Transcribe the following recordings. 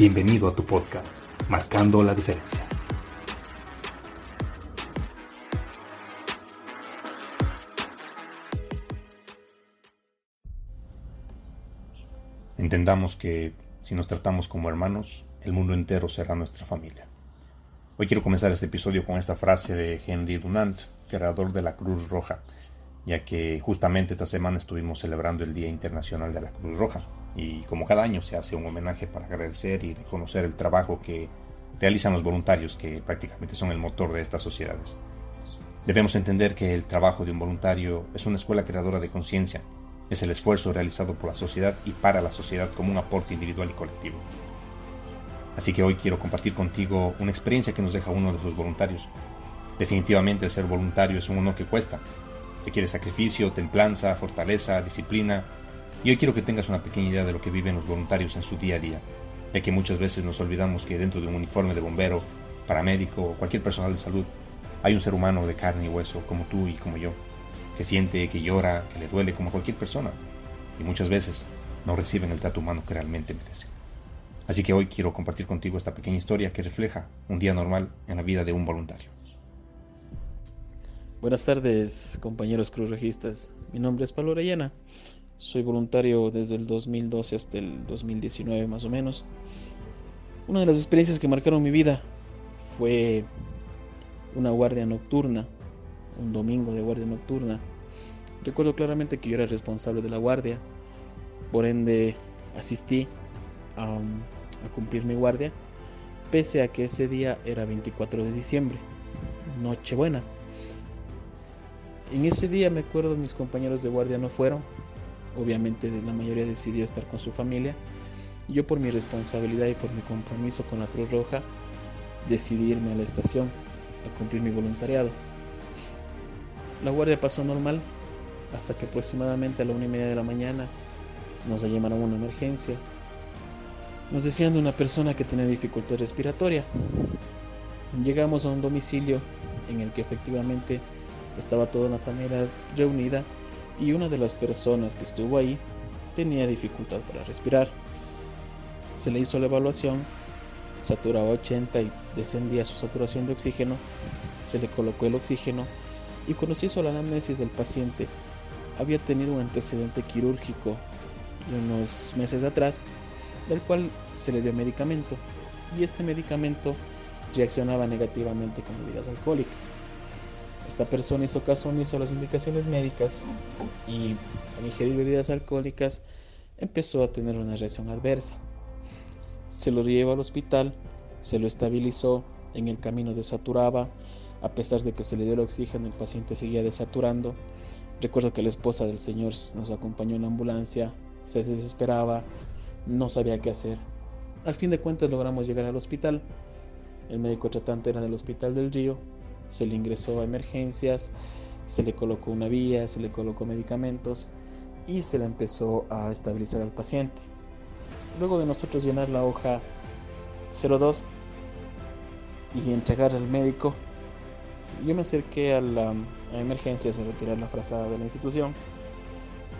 Bienvenido a tu podcast, Marcando la Diferencia. Entendamos que si nos tratamos como hermanos, el mundo entero será nuestra familia. Hoy quiero comenzar este episodio con esta frase de Henry Dunant, creador de la Cruz Roja, ya que justamente esta semana estuvimos celebrando el Día Internacional de la Cruz Roja y como cada año se hace un homenaje para agradecer y reconocer el trabajo que realizan los voluntarios que prácticamente son el motor de estas sociedades. Debemos entender que el trabajo de un voluntario es una escuela creadora de conciencia, es el esfuerzo realizado por la sociedad y para la sociedad como un aporte individual y colectivo. Así que hoy quiero compartir contigo una experiencia que nos deja uno de los voluntarios. Definitivamente el ser voluntario es un honor que cuesta, Requiere sacrificio, templanza, fortaleza, disciplina. Y hoy quiero que tengas una pequeña idea de lo que viven los voluntarios en su día a día, ya que muchas veces nos olvidamos que dentro de un uniforme de bombero, paramédico o cualquier personal de salud, hay un ser humano de carne y hueso como tú y como yo, que siente, que llora, que le duele como cualquier persona, y muchas veces no reciben el trato humano que realmente merecen. Así que hoy quiero compartir contigo esta pequeña historia que refleja un día normal en la vida de un voluntario. Buenas tardes, compañeros cruzrojistas. Mi nombre es Pablo Orellana. Soy voluntario desde el 2012 hasta el 2019 más o menos. Una de las experiencias que marcaron mi vida fue una guardia nocturna, un domingo de guardia nocturna. Recuerdo claramente que yo era responsable de la guardia, por ende asistí a, a cumplir mi guardia, pese a que ese día era 24 de diciembre, Nochebuena. En ese día me acuerdo mis compañeros de guardia no fueron, obviamente la mayoría decidió estar con su familia. Yo por mi responsabilidad y por mi compromiso con la Cruz Roja decidí irme a la estación a cumplir mi voluntariado. La guardia pasó normal hasta que aproximadamente a la una y media de la mañana nos llamaron a una emergencia. Nos decían de una persona que tenía dificultad respiratoria. Llegamos a un domicilio en el que efectivamente estaba toda la familia reunida y una de las personas que estuvo ahí tenía dificultad para respirar. Se le hizo la evaluación, saturaba 80 y descendía su saturación de oxígeno, se le colocó el oxígeno y cuando se hizo la anamnesis del paciente había tenido un antecedente quirúrgico de unos meses atrás, del cual se le dio medicamento y este medicamento reaccionaba negativamente con bebidas alcohólicas. Esta persona hizo caso omiso a las indicaciones médicas y al ingerir bebidas alcohólicas empezó a tener una reacción adversa. Se lo llevó al hospital, se lo estabilizó, en el camino desaturaba, a pesar de que se le dio el oxígeno el paciente seguía desaturando. Recuerdo que la esposa del señor nos acompañó en la ambulancia, se desesperaba, no sabía qué hacer. Al fin de cuentas logramos llegar al hospital. El médico tratante era del hospital del Río se le ingresó a emergencias, se le colocó una vía, se le colocó medicamentos y se le empezó a estabilizar al paciente. Luego de nosotros llenar la hoja 02 y entregar al médico, yo me acerqué a la a emergencias a retirar la frazada de la institución.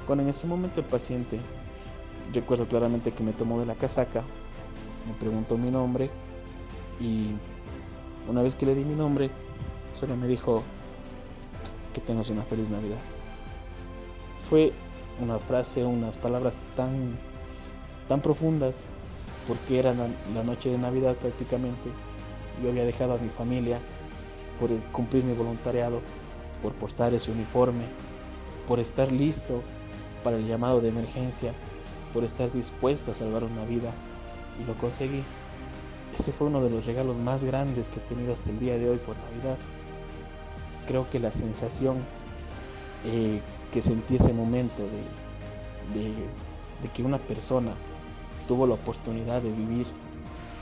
Cuando en ese momento el paciente, recuerdo claramente que me tomó de la casaca, me preguntó mi nombre y una vez que le di mi nombre, Solo me dijo que tengas una feliz Navidad. Fue una frase, unas palabras tan, tan profundas, porque era la, noche de Navidad prácticamente, yo había dejado a mi familia por cumplir mi voluntariado, por portar ese uniforme, por estar listo para el llamado de emergencia, por estar dispuesto a salvar una vida y lo conseguí. Ese fue uno de los regalos más grandes que he tenido hasta el día de hoy por Navidad. Creo que la sensación eh, que sentí ese momento de, de que una persona tuvo la oportunidad de vivir,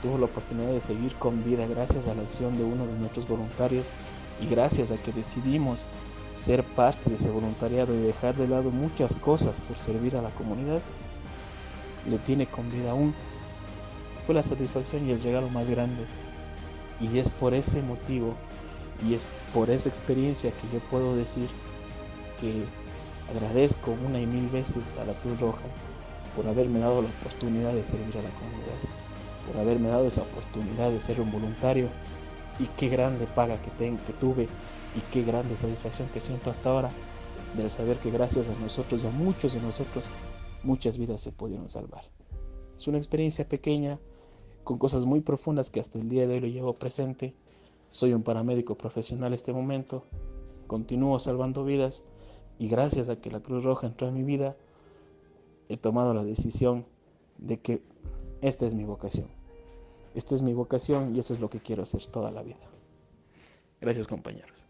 tuvo la oportunidad de seguir con vida gracias a la acción de uno de nuestros voluntarios y gracias a que decidimos ser parte de ese voluntariado y dejar de lado muchas cosas por servir a la comunidad, le tiene con vida aún. Fue la satisfacción y el regalo más grande. Y es por ese motivo y es por esa experiencia que yo puedo decir que agradezco una y mil veces a la Cruz Roja por haberme dado la oportunidad de servir a la comunidad, por haberme dado esa oportunidad de ser un voluntario y qué grande paga que, tengo, que tuve y qué grande satisfacción que siento hasta ahora de saber que gracias a nosotros y a muchos de nosotros muchas vidas se pudieron salvar. Es una experiencia pequeña con cosas muy profundas que hasta el día de hoy lo llevo presente. Soy un paramédico profesional este momento, continúo salvando vidas y gracias a que la Cruz Roja entró en mi vida, he tomado la decisión de que esta es mi vocación. Esta es mi vocación y eso es lo que quiero hacer toda la vida. Gracias compañeros.